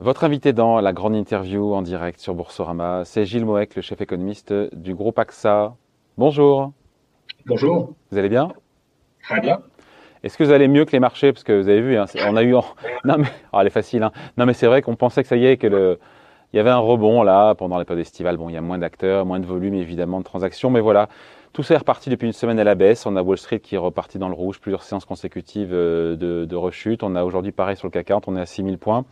Votre invité dans la grande interview en direct sur Boursorama, c'est Gilles Moec, le chef économiste du groupe AXA. Bonjour. Bonjour. Vous allez bien? Très bien. Est-ce que vous allez mieux que les marchés? Parce que vous avez vu, hein, on a eu. Non, mais. Oh, elle est facile. Hein. Non, mais c'est vrai qu'on pensait que ça y est, que le. Il y avait un rebond là pendant les périodes estivales. Bon, il y a moins d'acteurs, moins de volume évidemment de transactions, mais voilà, tout ça est reparti depuis une semaine à la baisse. On a Wall Street qui est reparti dans le rouge, plusieurs séances consécutives euh, de, de rechute. On a aujourd'hui pareil sur le CAC 40, on est à 6000 points.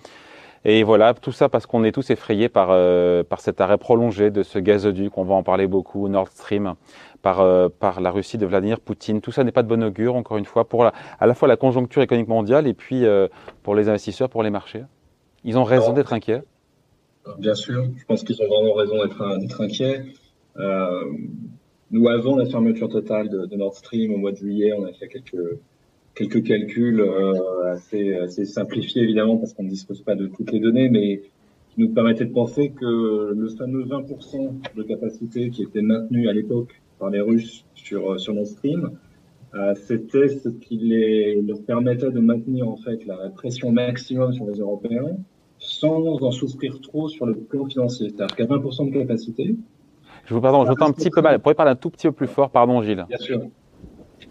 Et voilà, tout ça parce qu'on est tous effrayés par, euh, par cet arrêt prolongé de ce gazoduc, on va en parler beaucoup, Nord Stream, par, euh, par la Russie de Vladimir Poutine. Tout ça n'est pas de bon augure, encore une fois, pour la, à la fois la conjoncture économique mondiale et puis euh, pour les investisseurs, pour les marchés. Ils ont raison d'être inquiets Bien sûr, je pense qu'ils ont vraiment raison d'être inquiets. nous, avant la fermeture totale de, de Nord Stream au mois de juillet, on a fait quelques quelques calculs euh, assez, assez simplifiés évidemment parce qu'on ne dispose pas de toutes les données, mais qui nous permettaient de penser que le fameux 20% de capacité qui était maintenu à l'époque par les Russes sur, euh, sur Nord Stream, euh, c'était ce qui les, leur permettait de maintenir en fait la pression maximum sur les Européens sans en souffrir trop sur le plan financier. C'est-à-dire qu'à 20% de capacité. Je vous pardon, j'entends un petit peu mal. Vous pourriez parler un tout petit peu plus fort, pardon Gilles. Bien sûr.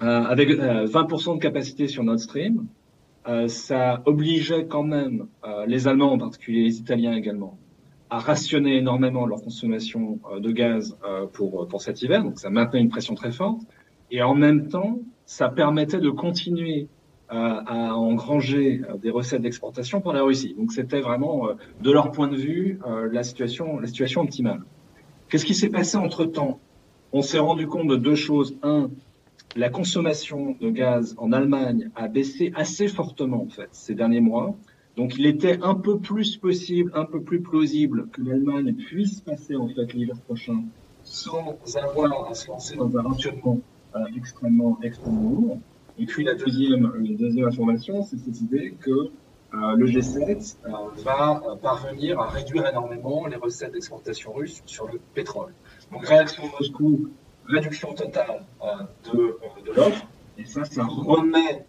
Euh, avec 20% euh, de capacité sur Nord Stream, euh, ça obligeait quand même les Allemands, en particulier les Italiens également, à rationner énormément leur consommation de gaz pour, pour cet hiver. Donc ça maintenait une pression très forte. Et en même temps, ça permettait de continuer à engranger des recettes d'exportation pour la Russie. Donc c'était vraiment, de leur point de vue, la situation, la situation optimale. Qu'est-ce qui s'est passé entre temps On s'est rendu compte de deux choses. Un, la consommation de gaz en Allemagne a baissé assez fortement en fait ces derniers mois. Donc il était un peu plus possible, un peu plus plausible que l'Allemagne puisse passer en fait l'hiver prochain sans avoir à se lancer dans un rationnement euh, extrêmement extrêmement lourd. Et puis la deuxième, deuxième information, c'est cette idée que euh, le G7 euh, va parvenir à réduire énormément les recettes d'exportation russes sur le pétrole. Donc réaction de Moscou réduction totale euh, de, euh, de l'offre. Et ça, ça remet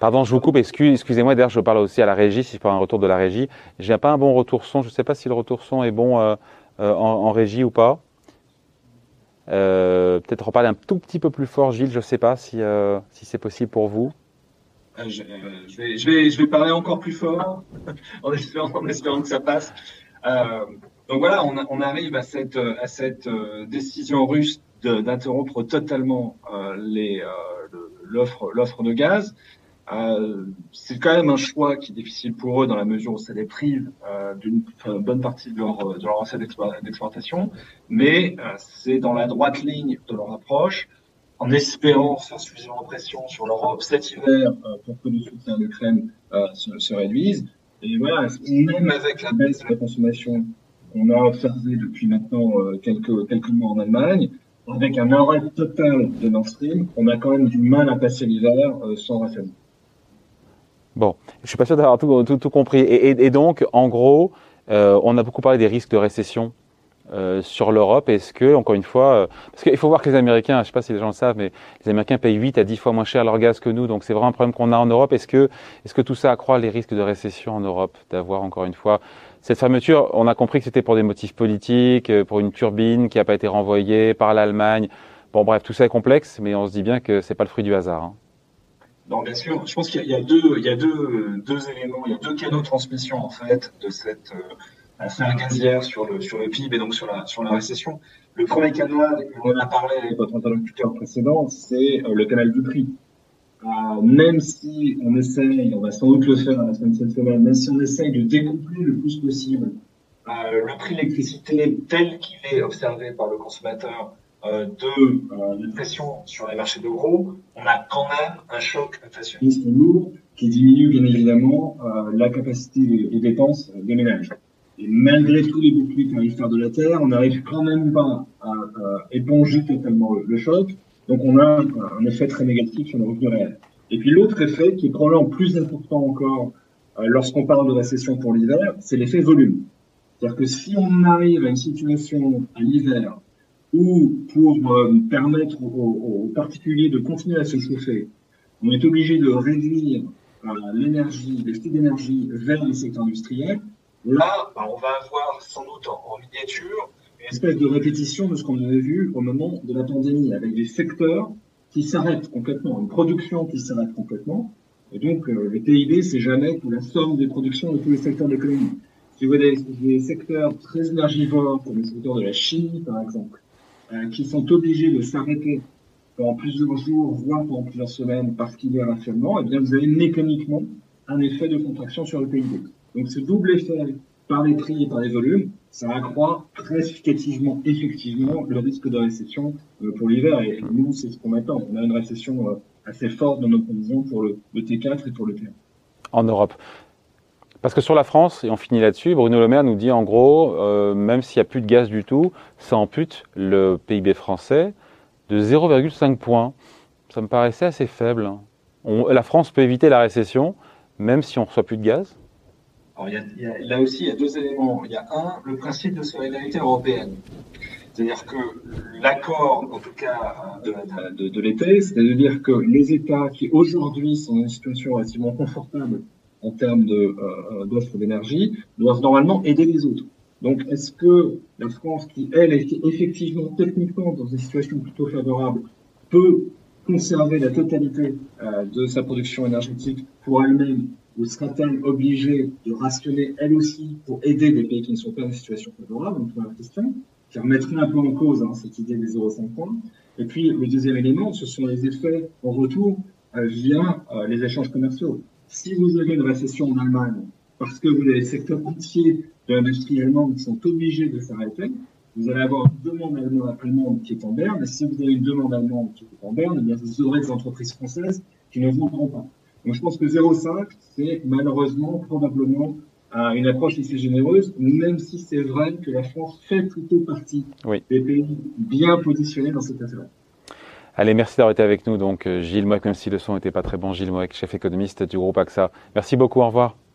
Pardon, je vous coupe, excusez-moi, d'ailleurs je parle aussi à la régie, si je parle un retour de la régie. J'ai pas un bon retour son, je ne sais pas si le retour son est bon euh, euh, en, en, régie ou pas. Euh, Peut-être reparler un tout petit peu plus fort, Gilles, je ne sais pas si, si c'est possible pour vous. Je, je, vais, je, vais, je vais parler encore plus fort, en, espérant, en espérant que ça passe. Donc voilà, on, on, arrive à cette, à cette décision russe d'interrompre totalement euh, euh, l'offre l'offre de gaz. Euh, c'est quand même un choix qui est difficile pour eux dans la mesure où ça les prive d'une bonne partie de leur, de leur recette d'exportation, mais c'est dans la droite ligne de leur approche, en espérant faire suffisamment pression sur l'Europe cet hiver pour que le soutien à l'Ukraine se, se, réduise. Et voilà, même avec la baisse de la consommation qu'on a observée depuis maintenant quelques, quelques mois en Allemagne, avec un arrêt total de Nord Stream, on a quand même du mal à passer l'hiver euh, sans rationnement. Bon, je suis pas sûr d'avoir tout, compris. Et, donc, en gros, euh, on a beaucoup parlé des risques de récession euh, sur l'Europe. Est-ce que, encore une fois, euh, parce qu'il faut voir que les Américains, je ne sais pas si les gens le savent, mais les Américains payent 8 à 10 fois moins cher leur gaz que nous, donc c'est vraiment un problème qu'on a en Europe. Est-ce que, est-ce que tout ça accroît les risques de récession en Europe, d'avoir encore une fois cette fermeture On a compris que c'était pour des motifs politiques, euh, pour une turbine qui n'a pas été renvoyée par l'Allemagne. Bon, bref, tout ça est complexe, mais on se dit bien que c'est pas le fruit du hasard. Hein. Non, bien sûr. Je pense qu'il y a, deux, éléments, il y a deux canaux de transmission en fait de cette affaire gazière sur le, PIB et donc sur la, sur la récession. Le premier canal, on en a parlé avec votre interlocuteur précédent, c'est euh, le canal du prix. Euh, même si on essaye, on va sans doute le faire à la semaine cette semaine, même si on essaye de découpler le plus possible euh, le prix de l'électricité tel qu'il est observé par le consommateur euh, de euh, pression sur les marchés de gros, on a quand même un choc inflationniste lourd qui diminue bien évidemment euh, la capacité des dépenses des ménages. Et malgré tous les boucliers tarifaires de la Terre, on n'arrive quand même pas à, à éponger totalement le, le, choc. Donc on a un effet très négatif sur le revenu réel. Et puis l'autre effet, qui est probablement plus important encore euh, lorsqu'on parle de récession pour l'hiver, c'est l'effet volume. C'est-à-dire que si on arrive à une situation à l'hiver où pour euh, permettre aux, particuliers de continuer à se chauffer, on est obligé de réduire euh, l'énergie, les flux d'énergie vers les secteurs industriels, Là, bah, on va avoir sans doute en, miniature une espèce de répétition de ce qu'on avait vu au moment de la pandémie, avec des secteurs qui s'arrêtent complètement, une production qui s'arrête complètement. Et donc, euh, le PIB, c'est jamais la somme des productions de tous les secteurs de l'économie. Si vous avez des, secteurs très énergivores, comme le secteur de la chimie, par exemple, euh, qui sont obligés de s'arrêter pendant plusieurs jours, voire pendant plusieurs semaines, parce qu'il y a un eh bien, vous avez mécaniquement un effet de contraction sur le PIB. Donc, ce double effet par les prix et par les volumes, ça accroît très significativement, effectivement, le risque de récession euh, pour l'hiver. Et nous, c'est ce qu'on attend. On a une récession euh, assez forte dans nos prévisions pour le, T4 et pour le T1. En Europe. Parce que sur la France, et on finit là-dessus, Bruno Le Maire nous dit en gros, euh, même s'il n'y a plus de gaz du tout, ça ampute le PIB français de 0,5 points. Ça me paraissait assez faible. la France peut éviter la récession, même si on ne reçoit plus de gaz Alors, là aussi, il y a deux éléments. Il y a un, le principe de solidarité européenne. C'est-à-dire que l'accord, en tout cas de, l'été, c'est à dire que les États qui aujourd'hui sont dans une situation relativement confortable en termes euh, d'offres d'énergie doivent normalement aider les autres. Donc, est-ce que la France, qui elle est effectivement techniquement dans une situation plutôt favorable, peut conserver la totalité euh, de sa production énergétique pour elle-même ou sera-t-elle obligée de rationner elle aussi pour aider des pays qui ne sont pas une situation favorable Donc, la question qui remettrait un peu en cause hein, cette idée des 0,5 points. Et puis, le deuxième élément, ce sont les effets en retour euh, via les échanges commerciaux. Si vous avez une récession en Allemagne, parce que vous avez des secteurs entiers de l'industrie allemande qui sont obligés de s'arrêter, vous allez avoir une demande allemande qui est en berne, et si vous avez une demande allemande qui est en berne, eh bien vous aurez des entreprises françaises qui ne vendront pas. Donc je pense que 0,5, c'est malheureusement, probablement, une approche assez généreuse, même si c'est vrai que la France fait plutôt partie des pays bien positionnés dans cette affaire. Allez, merci d'avoir été avec nous. Donc, euh, Gilles Moek, même si le son n'était pas très bon, Gilles Moek, chef économiste du groupe AXA. Merci beaucoup, au revoir.